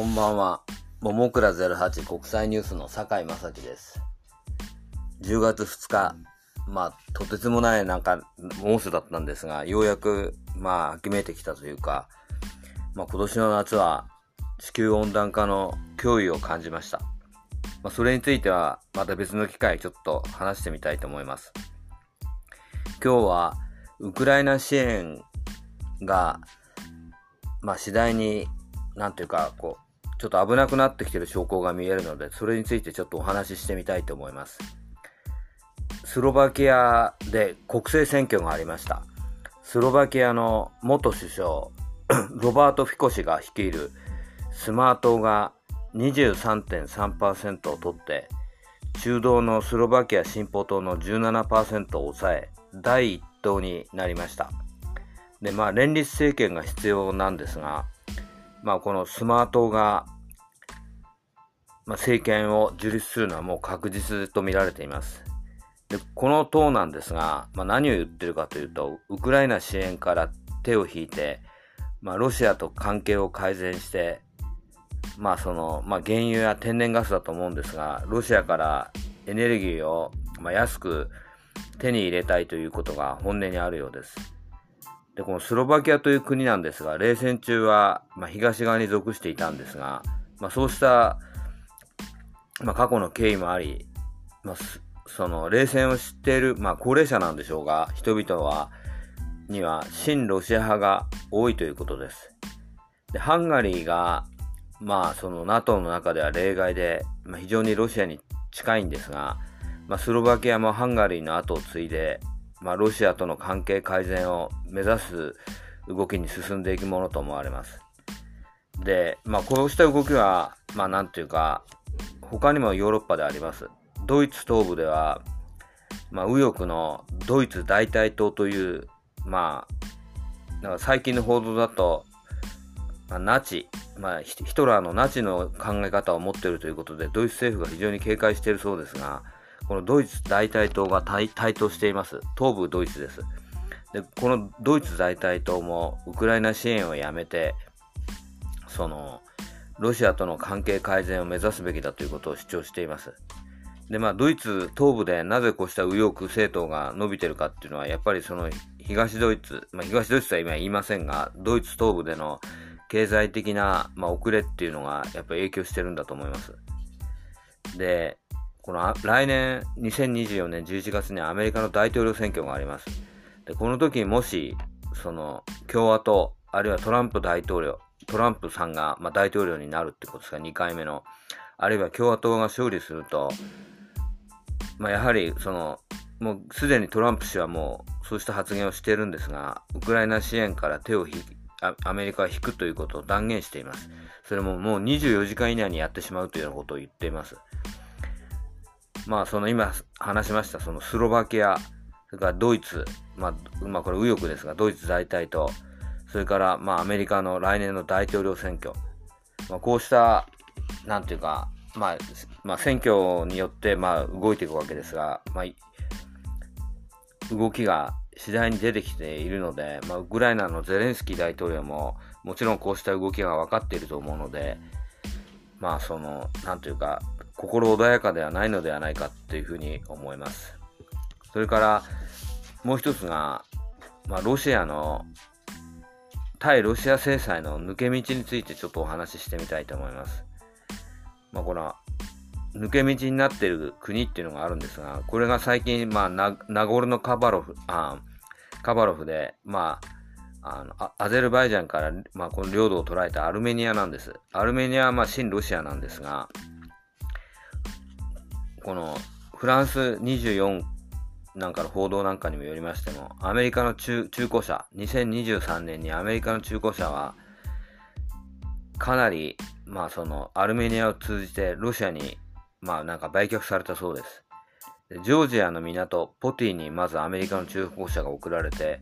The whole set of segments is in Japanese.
こんばんは。ももくら08国際ニュースの酒井正樹です。10月2日、まあ、とてつもないなんか、猛暑だったんですが、ようやく、まあ、秋めいてきたというか、まあ、今年の夏は地球温暖化の脅威を感じました。まあ、それについては、また別の機会ちょっと話してみたいと思います。今日は、ウクライナ支援が、まあ、次第になんていうか、こう、ちょっと危なくなってきてる証拠が見えるので、それについてちょっとお話ししてみたいと思います。スロバキアで国政選挙がありました。スロバキアの元首相、ロバート・フィコ氏が率いるスマー党が23.3%を取って、中道のスロバキア進歩党の17%を抑え、第一党になりました。で、まあ、連立政権が必要なんですが、まあ、このスマートが、まあ、政権を樹立するのはもう確実と見られています。で、この党なんですが、まあ、何を言ってるかというと、ウクライナ支援から手を引いて、まあ、ロシアと関係を改善して、まあ、その、まあ、原油や天然ガスだと思うんですが、ロシアからエネルギーを、ま、安く手に入れたいということが本音にあるようです。で、このスロバキアという国なんですが、冷戦中は、まあ、東側に属していたんですが、まあ、そうした、まあ、過去の経緯もあり、まあ、その、冷戦を知っている、まあ、高齢者なんでしょうが、人々は、には、親ロシア派が多いということです。で、ハンガリーが、まあ、その NATO の中では例外で、まあ、非常にロシアに近いんですが、まあ、スロバキアもハンガリーの後を継いで、まあ、ロシアとの関係改善を目指す動きに進んでいくものと思われます。で、まあ、こうした動きは、まあ、なんていうか、他にもヨーロッパであります。ドイツ東部では、まあ、右翼のドイツ大隊党という、まあ、なんか最近の報道だと、まあ、ナチ、まあ、ヒトラーのナチの考え方を持っているということで、ドイツ政府が非常に警戒しているそうですが、このドイツ大隊党が台頭しています。東部ドイツです。で、このドイツ大隊党もウクライナ支援をやめて、その、ロシアとの関係改善を目指すべきだということを主張しています。で、まあ、ドイツ東部でなぜこうした右翼政党が伸びてるかっていうのは、やっぱりその東ドイツ、まあ、東ドイツとは今言いませんが、ドイツ東部での経済的な、まあ、遅れっていうのがやっぱ影響してるんだと思います。で、この来年2024年11月にアメリカの大統領選挙があります。で、この時もし、その共和党、あるいはトランプ大統領、トランプさんが、まあ、大統領になるってことですか、2回目の。あるいは共和党が勝利すると、まあ、やはり、その、もうすでにトランプ氏はもうそうした発言をしているんですが、ウクライナ支援から手を引、アメリカは引くということを断言しています。それももう24時間以内にやってしまうというようなことを言っています。まあ、その今話しました、そのスロバキア、それからドイツ、まあ、まあ、これ右翼ですが、ドイツ大隊と、それから、まあ、アメリカの来年の大統領選挙。まあ、こうした、なんていうか、まあ、まあ、選挙によって、まあ、動いていくわけですが、まあ、動きが次第に出てきているので、まあ、ウクライナのゼレンスキー大統領も、もちろんこうした動きが分かっていると思うので、まあ、その、なんというか、心穏やかではないのではないかっていうふうに思います。それから、もう一つが、まあ、ロシアの、対ロシア制裁の抜け道についてちょっとお話ししてみたいと思います。まあ、この、抜け道になっている国っていうのがあるんですが、これが最近、まあ、ナゴルノカバロフ、あカバロフで、まあ、あのアゼルバイジャンから、まあ、この領土を捉えたアルメニアなんです。アルメニアは、まあ、親ロシアなんですが、このフランス24なんかの報道なんかにもよりましても、アメリカの中古車、2023年にアメリカの中古車は、かなり、まあその、アルメニアを通じてロシアに、まあなんか売却されたそうです。ジョージアの港、ポティにまずアメリカの中古車が送られて、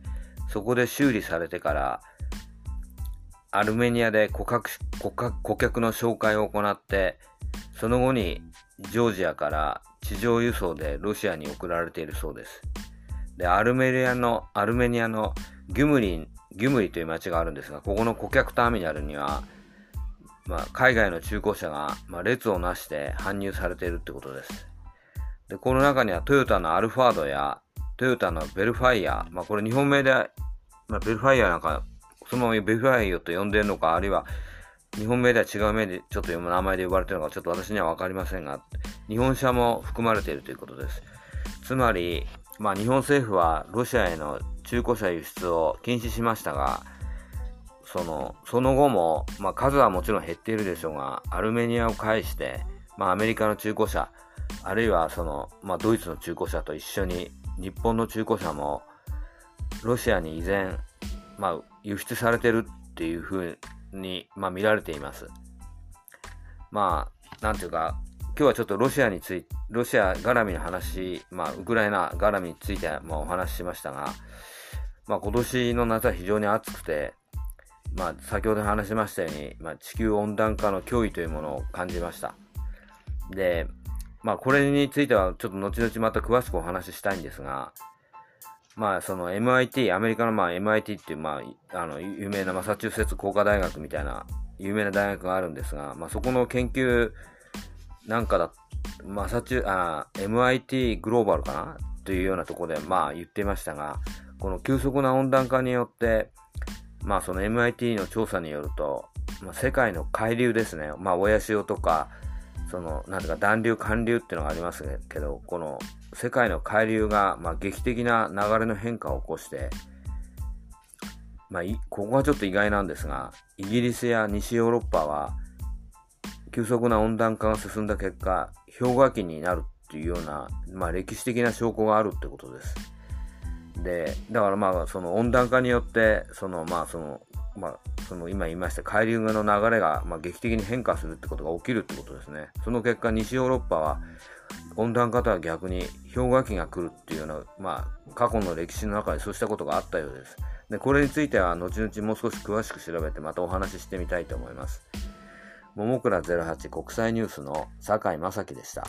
そこで修理されてから、アルメニアで顧客顧客の紹介を行って、その後にジョージアから地上輸送でロシアに送られているそうです。で、アルメニアの、アルメニアのギュムリン、ギュムリという町があるんですが、ここの顧客ターミナルには、まあ、海外の中古車が、まあ、列をなして搬入されているってことです。で、この中にはトヨタのアルファードやトヨタのベルファイア、まあ、これ日本名で、まあ、ベルファイアなんか、そのままベファイアと呼んでるのか、あるいは日本名では違う名でちょっと名前で呼ばれてるのか、ちょっと私にはわかりませんが、日本車も含まれているということです。つまり、まあ、日本政府はロシアへの中古車輸出を禁止しましたが、その、その後も、まあ、数はもちろん減っているでしょうが、アルメニアを介して、まあ、アメリカの中古車、あるいはその、まあ、ドイツの中古車と一緒に、日本の中古車も、ロシアに依然、まあ、輸出されてるっていうふうに、まあ、見られています。まあ、なんていうか、今日はちょっとロシアについて、ロシア絡みの話、まあ、ウクライナ絡みについて、まあ、お話ししましたが、まあ、今年の夏は非常に暑くて、まあ、先ほど話しましたように、まあ、地球温暖化の脅威というものを感じました。で、まあ、これについてはちょっと後々また詳しくお話ししたいんですが、まあ、その MIT、アメリカのまあ MIT っていう、まあ、あの、有名なマサチューセッツ工科大学みたいな、有名な大学があるんですが、まあ、そこの研究なんかだ、マサチュあ、MIT グローバルかな？というようなところで、まあ、言ってましたが、この急速な温暖化によって、まあその MIT の調査によると、まあ、世界の海流ですね、まあ親潮とか、その、なんていうか暖流、寒流っていうのがありますけど、この世界の海流が、まあ劇的な流れの変化を起こして、まあ、ここがちょっと意外なんですが、イギリスや西ヨーロッパは、急速な温暖化が進んだ結果、氷河期になるっていうような、まあ歴史的な証拠があるってことです。で、だからまあ、その温暖化によって、そのまあ、その、まあ、その今言いました海流の流れが、まあ、劇的に変化するってことが起きるってことですね。その結果、西ヨーロッパは温暖化とは逆に氷河期が来るっていうような、まあ、過去の歴史の中でそうしたことがあったようです。で、これについては後々もう少し詳しく調べてまたお話ししてみたいと思います。桃倉08国際ニュースの坂井正樹でした。